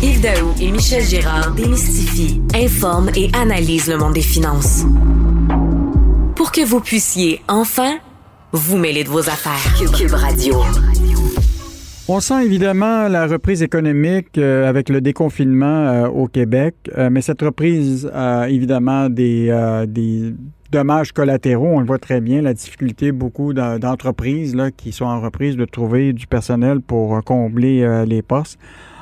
Yves Daou et Michel Girard démystifient, informent et analysent le monde des finances. Pour que vous puissiez enfin vous mêler de vos affaires. Cube, Radio. On sent évidemment la reprise économique euh, avec le déconfinement euh, au Québec, euh, mais cette reprise a évidemment des, des dommages collatéraux. On le voit très bien, la difficulté beaucoup d'entreprises qui sont en reprise de trouver du personnel pour combler les postes.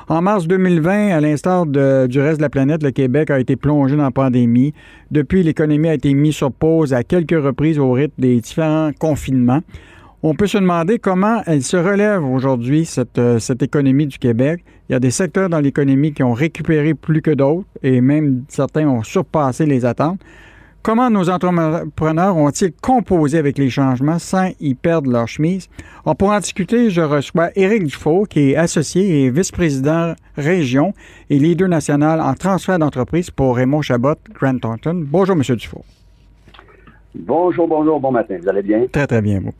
En mars 2020, à l'instar du reste de la planète, le Québec a été plongé dans la pandémie. Depuis, l'économie a été mise sur pause à quelques reprises au rythme des différents confinements. On peut se demander comment elle se relève aujourd'hui, cette, euh, économie du Québec. Il y a des secteurs dans l'économie qui ont récupéré plus que d'autres et même certains ont surpassé les attentes. Comment nos entrepreneurs ont-ils composé avec les changements sans y perdre leur chemise? pour en discuter, je reçois Éric Dufault, qui est associé et vice-président région et leader national en transfert d'entreprise pour Raymond Chabot, Grant Thornton. Bonjour, M. Dufault. Bonjour, bonjour, bon matin. Vous allez bien? Très, très bien, vous.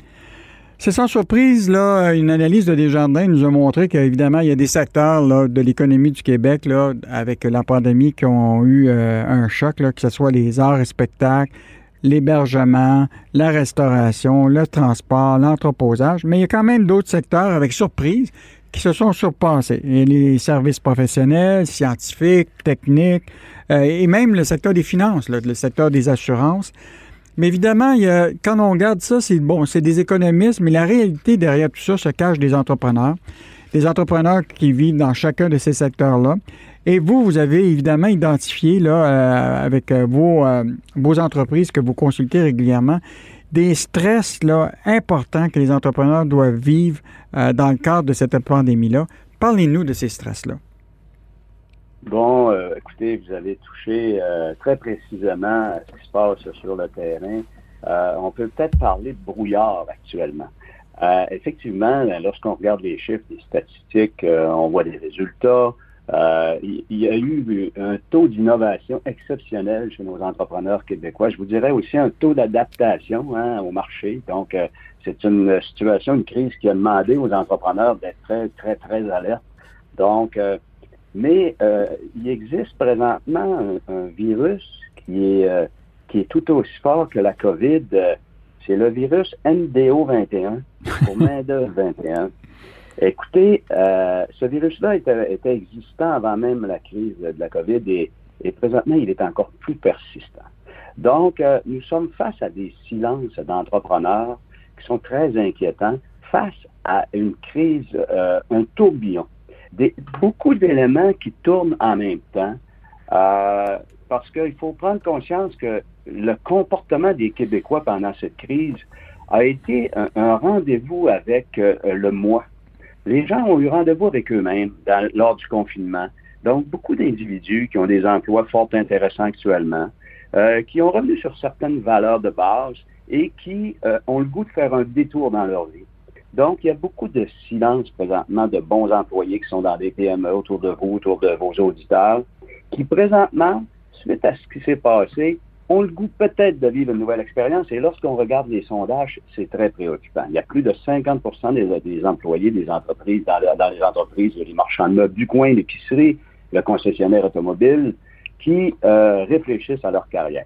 C'est sans surprise, là, une analyse de Desjardins nous a montré qu'évidemment, il y a des secteurs de l'économie du Québec, avec la pandémie, qui ont eu euh, un choc, que ce soit les arts et spectacles, l'hébergement, la restauration, le transport, l'entreposage. Mais il y a quand même d'autres secteurs, avec surprise, qui se sont surpassés. Et les services professionnels, scientifiques, techniques, euh, et même le secteur des finances, le secteur des assurances. Mais évidemment, quand on regarde ça, c'est bon, c'est des économistes, mais la réalité derrière tout ça se cache des entrepreneurs, des entrepreneurs qui vivent dans chacun de ces secteurs-là. Et vous, vous avez évidemment identifié là, euh, avec euh, vos, euh, vos entreprises que vous consultez régulièrement des stress là, importants que les entrepreneurs doivent vivre dans le cadre de cette pandémie-là. Parlez-nous de ces stress-là. Bon, vous avez touché euh, très précisément à ce qui se passe sur le terrain. Euh, on peut peut-être parler de brouillard actuellement. effectivement, lorsqu'on regarde les chiffres, les statistiques, on voit des résultats. il y a eu un taux d'innovation exceptionnel chez nos entrepreneurs québécois. Je vous dirais aussi un taux d'adaptation hein, au marché. Donc, c'est une situation, une crise qui a demandé aux entrepreneurs d'être très, très, très alertes. Donc, mais euh, il existe présentement un, virus qui est, euh, qui est tout aussi fort que la COVID. Euh, c'est le virus MDO21, pour main 21. Écoutez, ce virus-là était, était, existant avant même la crise de la COVID et, et présentement, il est encore plus persistant. Donc, nous sommes face à des silences d'entrepreneurs qui sont très inquiétants face à une crise, un tourbillon beaucoup d'éléments qui tournent en même temps. Euh, parce qu'il faut prendre conscience que le comportement des Québécois pendant cette crise a été un, rendez-vous avec euh, le moi. Les gens ont eu rendez-vous avec eux-mêmes lors du confinement. Donc, beaucoup d'individus qui ont des emplois fort intéressants actuellement, euh, qui ont revenu sur certaines valeurs de base et qui ont le goût de faire un détour dans leur vie. Donc, il y a beaucoup de silence présentement de bons employés qui sont dans des PME autour de vous, autour de vos auditeurs, qui présentement, suite à ce qui s'est passé, ont le goût peut-être de vivre une nouvelle expérience. Et lorsqu'on regarde les sondages, c'est très préoccupant. Il y a plus de 50% des, employés des entreprises, dans, les entreprises, les marchands de meubles du coin, l'épicerie, le concessionnaire automobile, qui euh, réfléchissent à leur carrière.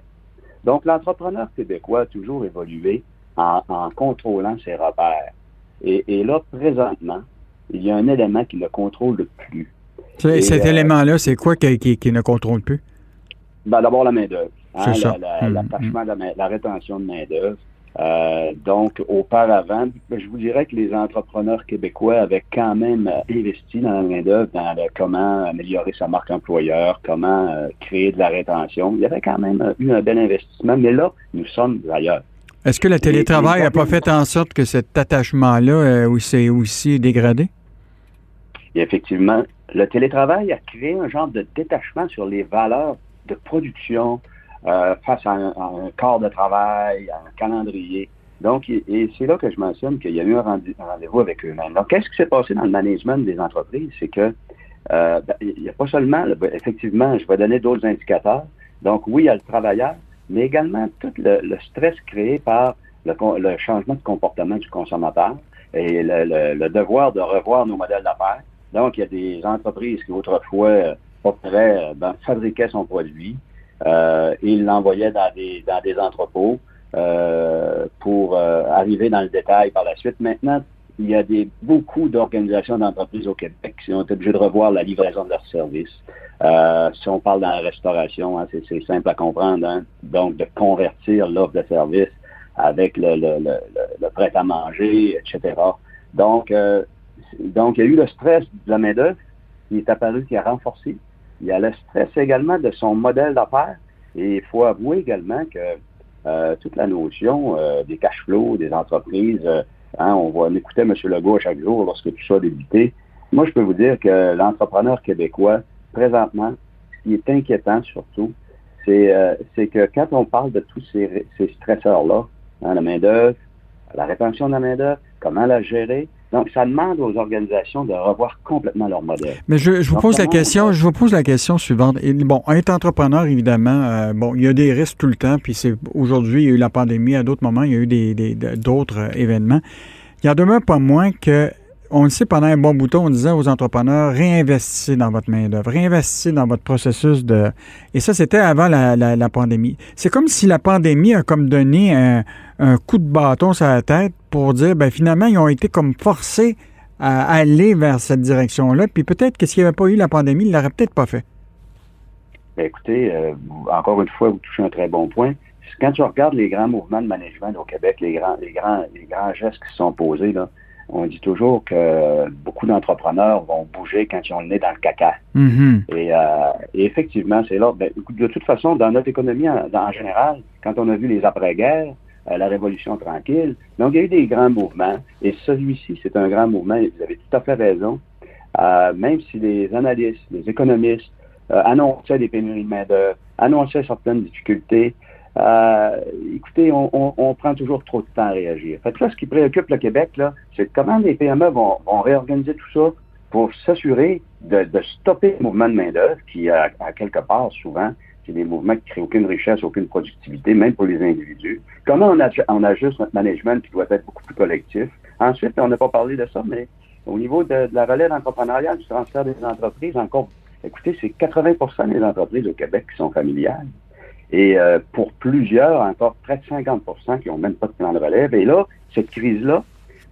Donc, l'entrepreneur québécois a toujours évolué en contrôlant ses repères. Et, là, présentement, il y a un élément qui ne contrôle plus. cet euh, élément-là, c'est quoi qui, ne contrôle plus? Ben, D'abord, la main-d'œuvre. Hein, l'attachement, hum. la, rétention de main-d'œuvre. Euh, donc, auparavant, ben, je vous dirais que les entrepreneurs québécois avaient quand même euh, investi dans la main-d'œuvre, dans comment améliorer sa marque employeur, comment créer de la rétention. Il y avait quand même eu un bel investissement, mais là, nous sommes ailleurs. Est-ce que le télétravail n'a pas fait en sorte que cet attachement-là euh, s'est aussi dégradé? effectivement, le télétravail a créé un genre de détachement sur les valeurs de production euh, face à un, corps de travail, à un calendrier. Donc, et c'est là que je mentionne qu'il y a eu un rendez-vous avec eux-mêmes. Donc, qu'est-ce qui s'est passé dans le management des entreprises? C'est que euh, ben, il n'y a pas seulement, effectivement, je vais donner d'autres indicateurs. Donc, oui, il y a le travailleur, mais également tout le, stress créé par le, changement de comportement du consommateur et le, devoir de revoir nos modèles d'affaires. Donc, il y a des entreprises qui autrefois opéraient, ben, fabriquaient son produit et ils l'envoyaient dans des, dans des entrepôts pour arriver dans le détail par la suite. Maintenant, il y a des, beaucoup d'organisations d'entreprises au Québec qui ont été obligées de revoir la livraison de leurs services. Euh, si on parle dans la restauration, hein, c'est simple à comprendre. Hein. Donc, de convertir l'offre de service avec le, le, le, le prêt à manger, etc. Donc, euh, donc, il y a eu le stress de la main-d'œuvre qui est apparu, qui a renforcé. Il y a le stress également de son modèle d'affaires. Et il faut avouer également que euh, toute la notion des cash flows des entreprises, hein, on, voit, on écoutait M. Legault chaque jour lorsque tout ça a débuté. Moi, je peux vous dire que l'entrepreneur québécois, présentement, ce qui est inquiétant surtout, c'est euh, que quand on parle de tous ces, ces stresseurs-là, hein, la main-d'œuvre, la rétention de la main-d'œuvre, comment la gérer, donc, ça demande aux organisations de revoir complètement leur modèle. Mais je, je vous pose la question, je vous pose la question suivante. bon, être entrepreneur, évidemment, euh, bon, il y a des risques tout le temps, puis c'est aujourd'hui, il y a eu la pandémie, à d'autres moments, il y a eu des, d'autres euh, événements. Il y en demeure pas moins que on le sait, pendant un bon bouton, on disait aux entrepreneurs, réinvestissez dans votre main-d'œuvre, réinvestissez dans votre processus de. Et ça, c'était avant la, pandémie. C'est comme si la pandémie a comme donné un, coup de bâton sur la tête pour dire, ben finalement, ils ont été comme forcés à aller vers cette direction-là. Puis peut-être que s'il n'y avait pas eu la pandémie, ils ne l'auraient peut-être pas fait. Ben, écoutez, euh, encore une fois, vous touchez un très bon point. Quand tu regardes les grands mouvements de management au Québec, les grands, les grands, les grands gestes qui sont posés, là, on dit toujours que beaucoup d'entrepreneurs vont bouger quand ils ont le nez dans le caca. Mm-hmm. Euh, et, effectivement, c'est là. Ben, de toute façon, dans notre économie en, général, quand on a vu les après-guerres, euh, la révolution tranquille, donc il y a eu des grands mouvements. Et celui-ci, c'est un grand mouvement. Et vous avez tout à fait raison. Euh, même si les analystes, les économistes annonçaient des pénuries de main-d'œuvre, annonçaient certaines difficultés, euh, écoutez, on, prend toujours trop de temps à réagir. Fait là, ce qui préoccupe le Québec, là, c'est comment les PME vont, réorganiser tout ça pour s'assurer de, stopper le mouvement de main-d'œuvre qui, à, quelque part, souvent, c'est des mouvements qui créent aucune richesse, aucune productivité, même pour les individus. Comment on, on ajuste notre management qui doit être beaucoup plus collectif? Ensuite, on n'a pas parlé de ça, mais au niveau de, la relève entrepreneuriale, du transfert des entreprises, encore, écoutez, c'est 80% des entreprises au Québec qui sont familiales. Et euh, pour plusieurs, encore près de 50% qui n'ont même pas de plan de relève. Et là, cette crise-là,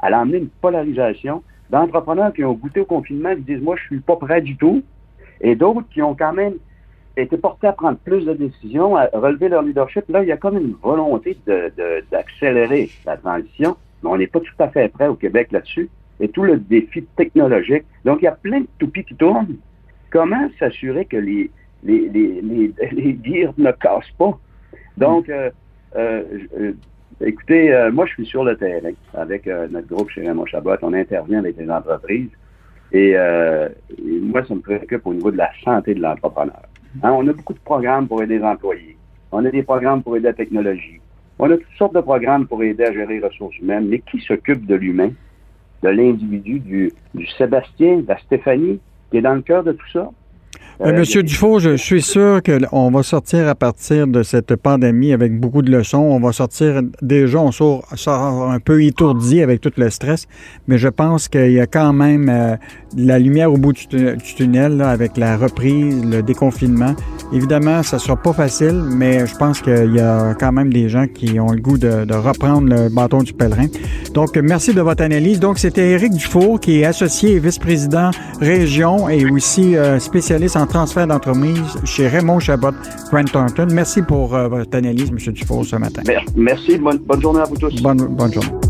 elle a amené une polarisation d'entrepreneurs qui ont goûté au confinement, qui disent, moi, je suis pas prêt du tout, et d'autres qui ont quand même été portés à prendre plus de décisions, à relever leur leadership. Là, il y a comme une volonté d'accélérer de, la transition, mais on n'est pas tout à fait prêt au Québec là-dessus. Et tout le défi technologique. Donc, il y a plein de toupies qui tournent. Comment s'assurer que les, les, les, les, ne cassent pas. Donc, euh, euh, euh, écoutez, moi, je suis sur le terrain avec notre groupe chez Raymond Chabot. On intervient avec les entreprises. Et, moi, ça me préoccupe au niveau de la santé de l'entrepreneur. Hein, on a beaucoup de programmes pour aider les employés. On a des programmes pour aider la technologie. On a toutes sortes de programmes pour aider à gérer les ressources humaines. Mais qui s'occupe de l'humain, de l'individu, du, du Sébastien, de la Stéphanie, qui est dans le cœur de tout ça? Euh, Monsieur Dufault, je suis sûr qu'on va sortir à partir de cette pandémie avec beaucoup de leçons. On va sortir, déjà, on sort, un peu étourdi avec tout le stress, mais je pense qu'il y a quand même euh, la lumière au bout du, tunnel avec la reprise, le déconfinement. Évidemment, ça sera pas facile, mais je pense qu'il y a quand même des gens qui ont le goût de, reprendre le bâton du pèlerin. Donc, merci de votre analyse. Donc, c'était Éric Dufour, qui est associé et vice-président région et aussi euh, spécialiste en transfert d'entreprise chez Raymond Chabot Grant Thornton. Merci pour euh, votre analyse, M. Dufour, ce matin. Merci. Bonne, bonne journée à vous tous. Bonne, bonne journée.